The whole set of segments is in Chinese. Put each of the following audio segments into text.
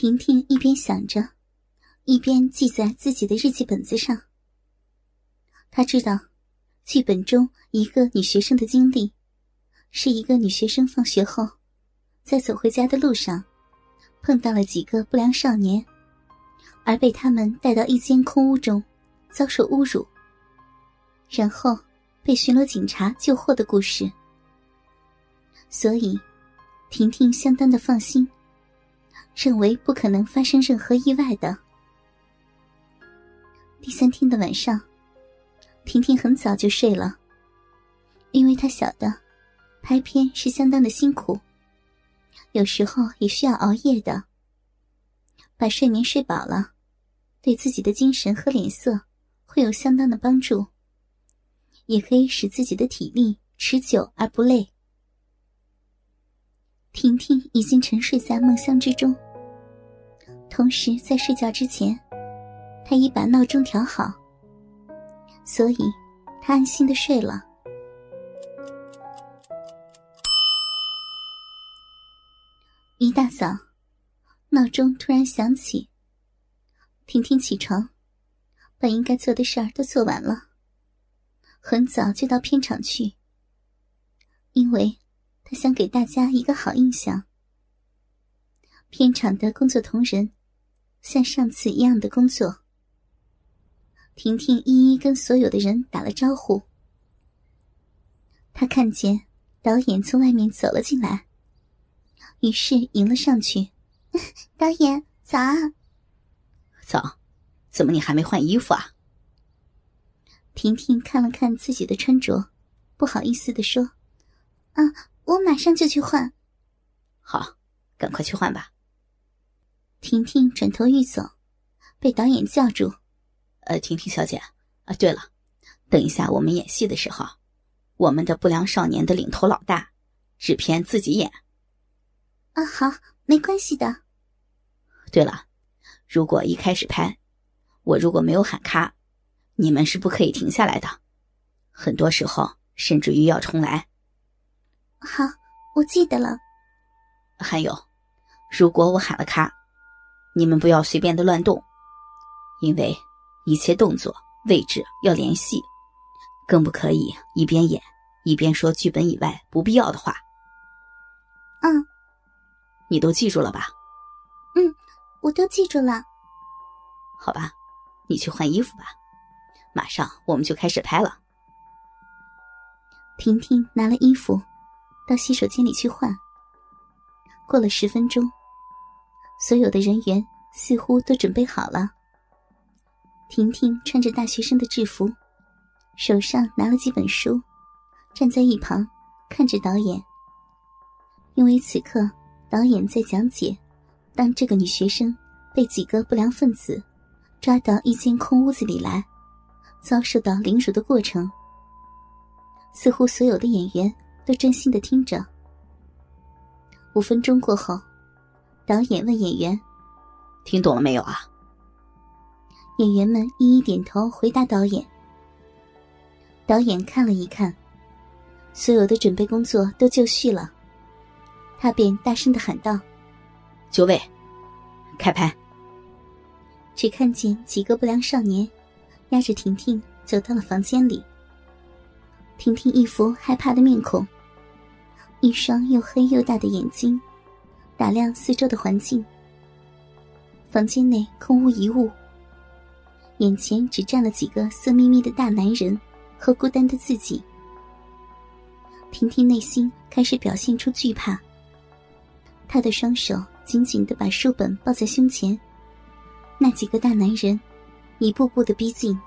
婷婷一边想着，一边记在自己的日记本子上。她知道，剧本中一个女学生的经历，是一个女学生放学后，在走回家的路上，碰到了几个不良少年，而被他们带到一间空屋中，遭受侮辱，然后被巡逻警察救获的故事。所以，婷婷相当的放心，认为不可能发生任何意外的。第三天的晚上，婷婷很早就睡了，因为她晓得拍片是相当的辛苦，有时候也需要熬夜的。把睡眠睡饱了，对自己的精神和脸色会有相当的帮助，也可以使自己的体力持久而不累。婷婷已经沉睡在梦乡之中。同时，在睡觉之前，她已把闹钟调好，所以她安心的睡了。一大早，闹钟突然响起。婷婷起床，把应该做的事儿都做完了，很早就到片场去，因为。他想给大家一个好印象。片场的工作同仁像上次一样的工作。婷婷一一跟所有的人打了招呼。他看见导演从外面走了进来，于是迎了上去：“ 导演早啊！”“早，怎么你还没换衣服啊？”婷婷看了看自己的穿着，不好意思的说：“啊。”我马上就去换。好，赶快去换吧。婷婷转头欲走，被导演叫住：“呃，婷婷小姐，啊，对了，等一下我们演戏的时候，我们的不良少年的领头老大，制片自己演。”啊，好，没关系的。对了，如果一开始拍，我如果没有喊卡，你们是不可以停下来的，很多时候甚至于要重来。好，我记得了。还有，如果我喊了卡，你们不要随便的乱动，因为一切动作位置要联系，更不可以一边演一边说剧本以外不必要的话。嗯，你都记住了吧？嗯，我都记住了。好吧，你去换衣服吧，马上我们就开始拍了。婷婷拿了衣服。到洗手间里去换。过了十分钟，所有的人员似乎都准备好了。婷婷穿着大学生的制服，手上拿了几本书，站在一旁看着导演。因为此刻导演在讲解，当这个女学生被几个不良分子抓到一间空屋子里来，遭受到凌辱的过程。似乎所有的演员。都专心的听着。五分钟过后，导演问演员：“听懂了没有啊？”演员们一一点头回答导演。导演看了一看，所有的准备工作都就绪了，他便大声的喊道：“就位，开拍！”只看见几个不良少年压着婷婷走到了房间里。婷婷一副害怕的面孔。一双又黑又大的眼睛，打量四周的环境。房间内空无一物，眼前只站了几个色眯眯的大男人和孤单的自己。婷婷内心开始表现出惧怕，她的双手紧紧的把书本抱在胸前。那几个大男人一步步的逼近，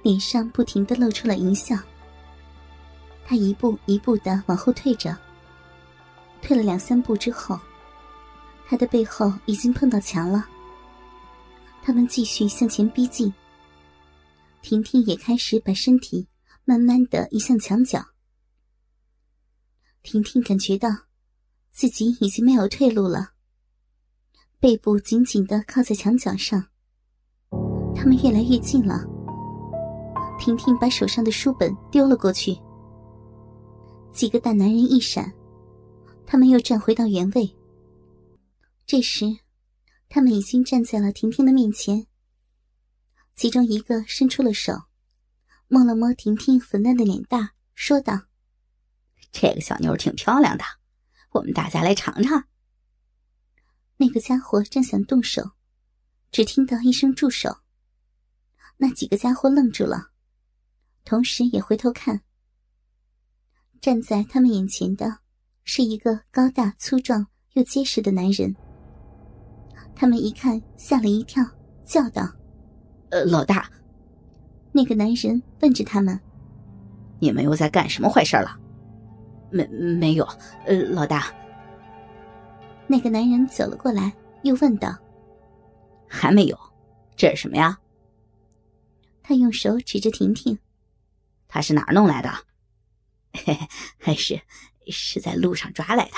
脸上不停的露出了淫笑。他一步一步的往后退着，退了两三步之后，他的背后已经碰到墙了。他们继续向前逼近，婷婷也开始把身体慢慢的移向墙角。婷婷感觉到自己已经没有退路了，背部紧紧的靠在墙角上。他们越来越近了，婷婷把手上的书本丢了过去。几个大男人一闪，他们又站回到原位。这时，他们已经站在了婷婷的面前。其中一个伸出了手，摸了摸婷婷粉嫩的脸蛋，说道：“这个小妞挺漂亮的，我们大家来尝尝。”那个家伙正想动手，只听到一声“住手”，那几个家伙愣住了，同时也回头看。站在他们眼前的，是一个高大粗壮又结实的男人。他们一看，吓了一跳，叫道：“呃，老大！”那个男人问着他们：“你们又在干什么坏事了？”“没，没有。”“呃，老大。”那个男人走了过来，又问道：“还没有？这是什么呀？”他用手指着婷婷：“他是哪儿弄来的？”“嘿嘿，还是是在路上抓来的。”“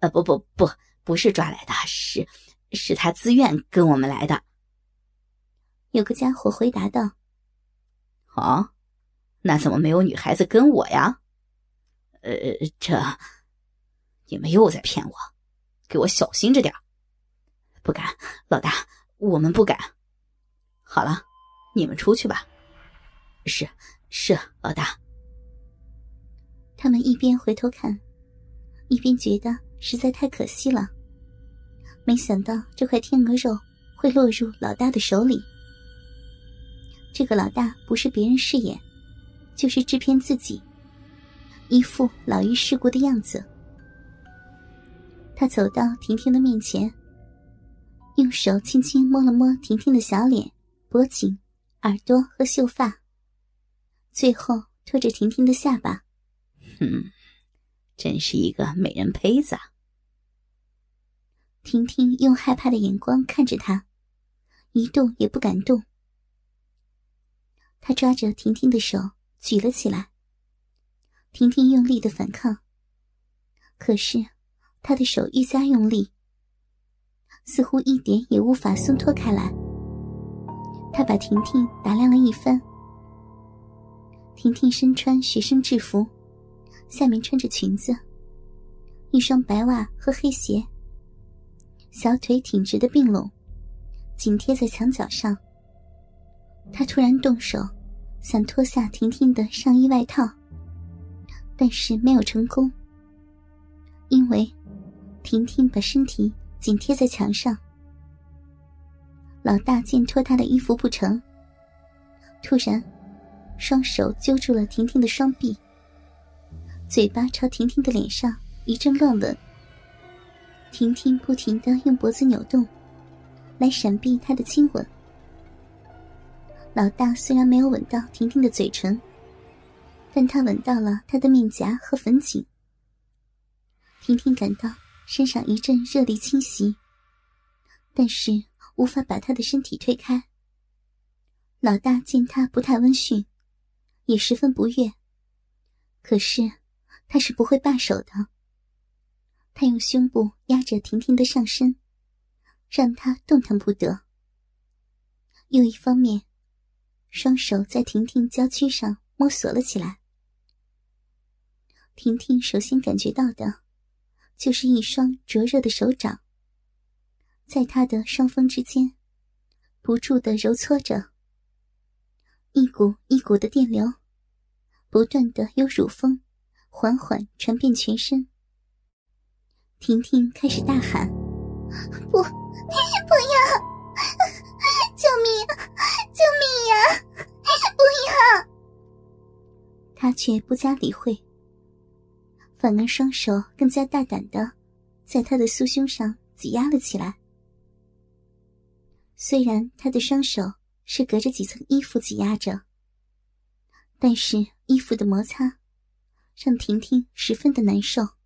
呃，不不不，不是抓来的，是。”是他自愿跟我们来的。有个家伙回答道：“哦，那怎么没有女孩子跟我呀？呃，这你们又在骗我，给我小心着点不敢，老大，我们不敢。好了，你们出去吧。是是，老大。他们一边回头看，一边觉得实在太可惜了。没想到这块天鹅肉会落入老大的手里。这个老大不是别人饰演，就是制片自己，一副老于世故的样子。他走到婷婷的面前，用手轻轻摸了摸婷婷的小脸、脖颈、耳朵和秀发，最后托着婷婷的下巴。哼，真是一个美人胚子。婷婷用害怕的眼光看着他，一动也不敢动。他抓着婷婷的手举了起来。婷婷用力的反抗，可是他的手愈加用力，似乎一点也无法松脱开来。他把婷婷打量了一番。婷婷身穿学生制服，下面穿着裙子，一双白袜和黑鞋。小腿挺直的并拢，紧贴在墙角上。他突然动手，想脱下婷婷的上衣外套，但是没有成功，因为婷婷把身体紧贴在墙上。老大见脱她的衣服不成，突然双手揪住了婷婷的双臂，嘴巴朝婷婷的脸上一阵乱吻。婷婷不停的用脖子扭动，来闪避他的亲吻。老大虽然没有吻到婷婷的嘴唇，但他吻到了她的面颊和粉颈。婷婷感到身上一阵热力侵袭，但是无法把他的身体推开。老大见他不太温驯，也十分不悦，可是他是不会罢手的。他用胸部压着婷婷的上身，让她动弹不得。又一方面，双手在婷婷娇躯上摸索了起来。婷婷首先感觉到的，就是一双灼热的手掌，在她的双峰之间，不住的揉搓着。一股一股的电流，不断的由乳峰缓缓传遍全身。婷婷开始大喊：“不，不要！救命！救命呀！不要！”他却不加理会，反而双手更加大胆的在他的酥胸上挤压了起来。虽然他的双手是隔着几层衣服挤压着，但是衣服的摩擦让婷婷十分的难受。